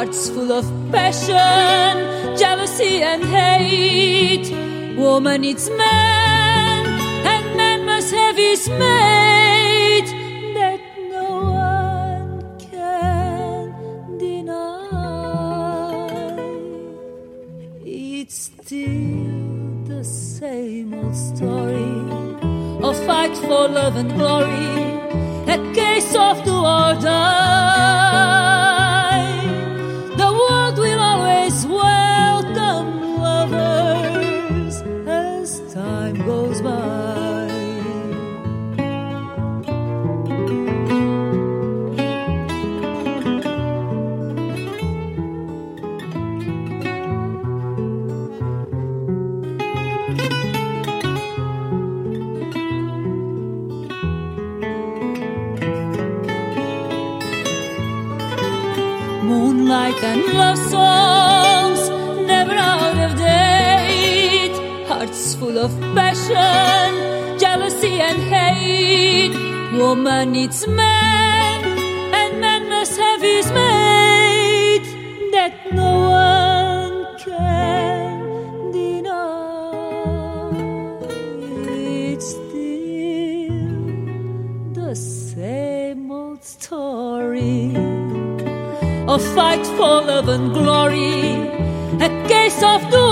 Hearts full of passion, jealousy, and hate. Woman needs man, and man must have his mate. That no one can deny. It's still the same old story a fight for love and glory, a case of do or Moonlight and love songs, never out of date. Hearts full of passion, jealousy, and hate. Woman needs man, fight for love and glory, a case of do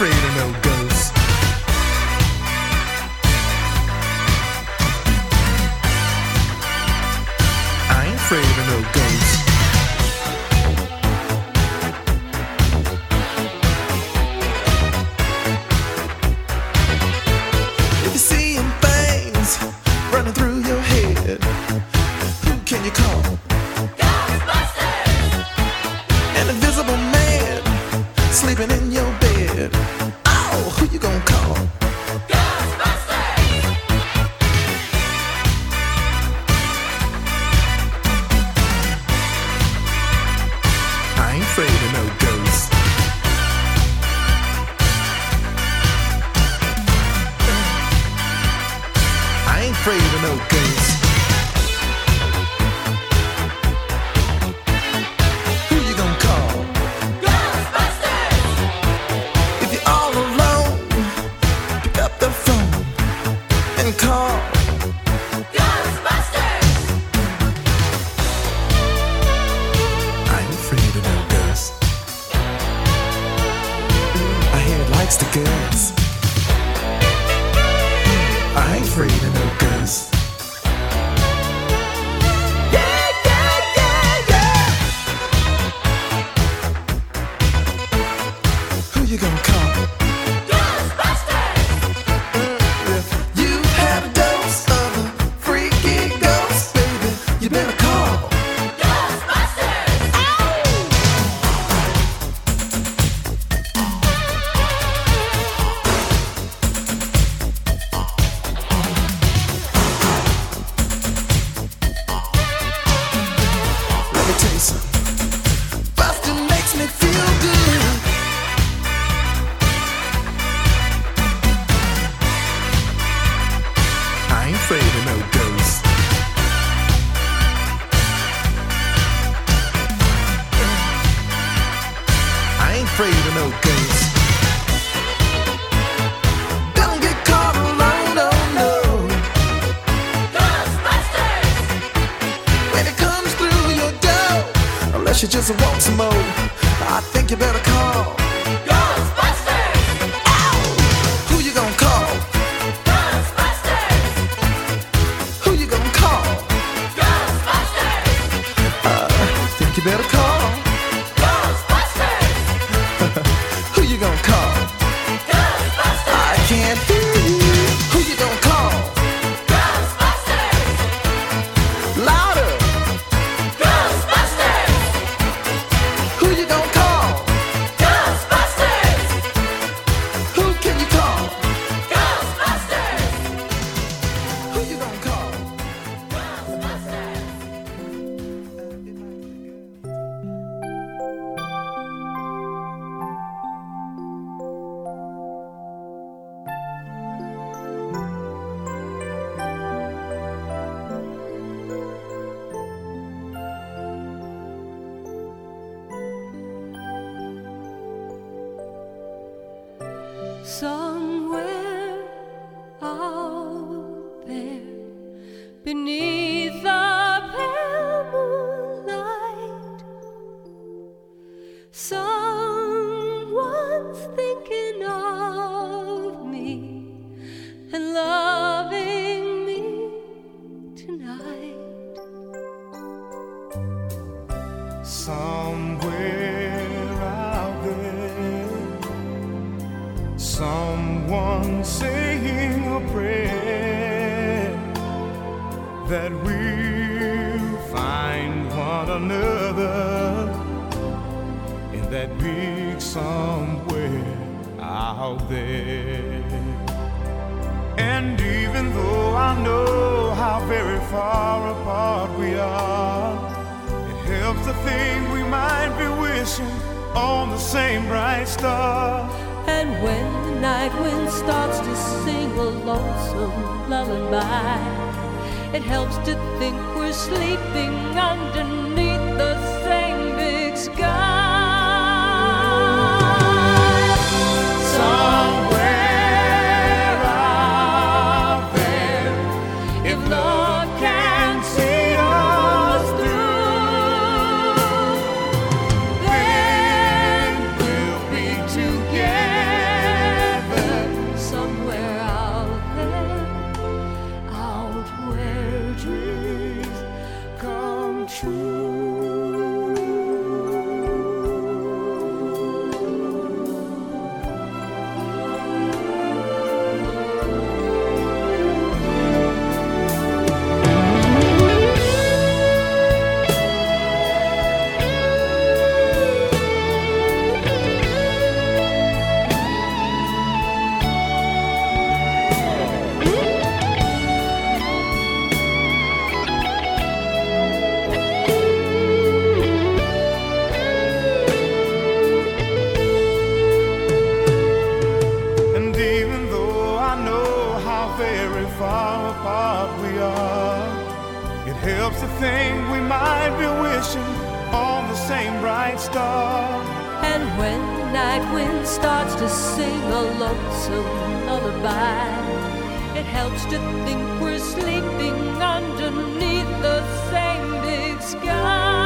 afraid of no ghosts. I ain't afraid of no ghosts. Someone saying a prayer that we'll find one another in that big somewhere out there. And even though I know how very far apart we are, it helps to think we might be wishing on the same bright star night wind starts to sing a lonesome lullaby. It helps to think we're sleeping underneath lonesome lullaby. It helps to think we're sleeping underneath the same big sky.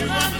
you love me.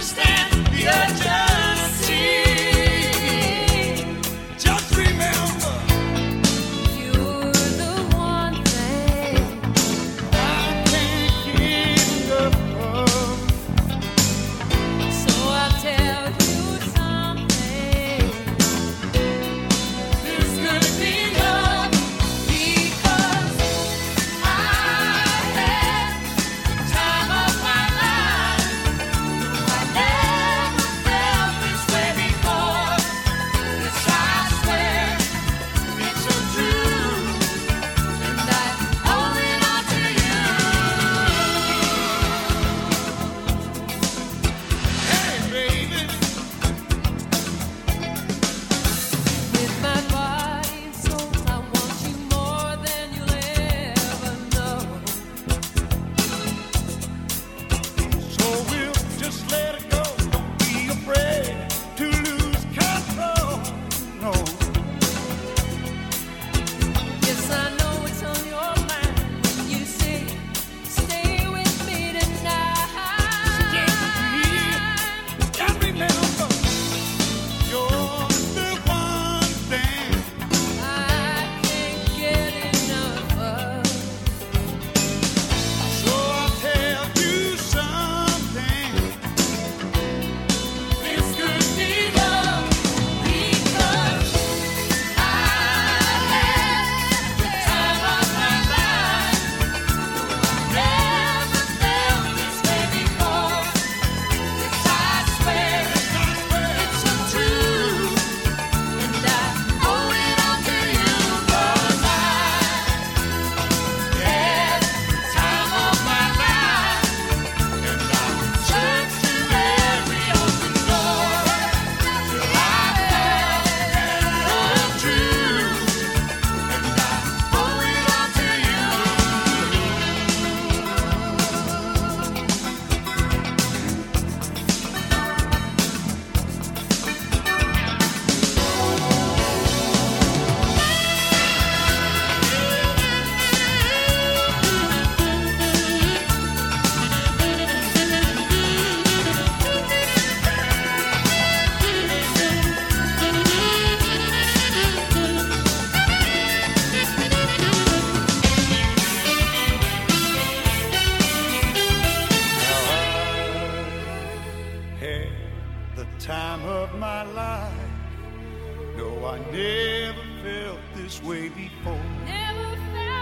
No, I never felt this way before.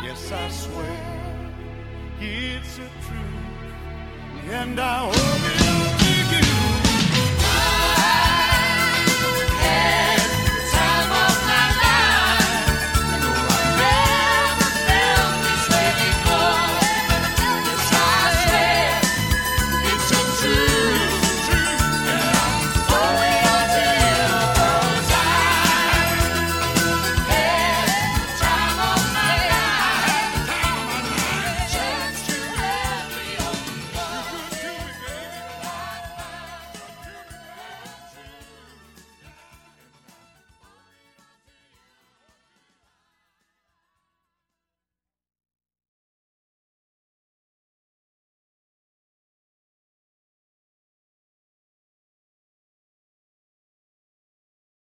yes, I swear it's a truth, and I hope it.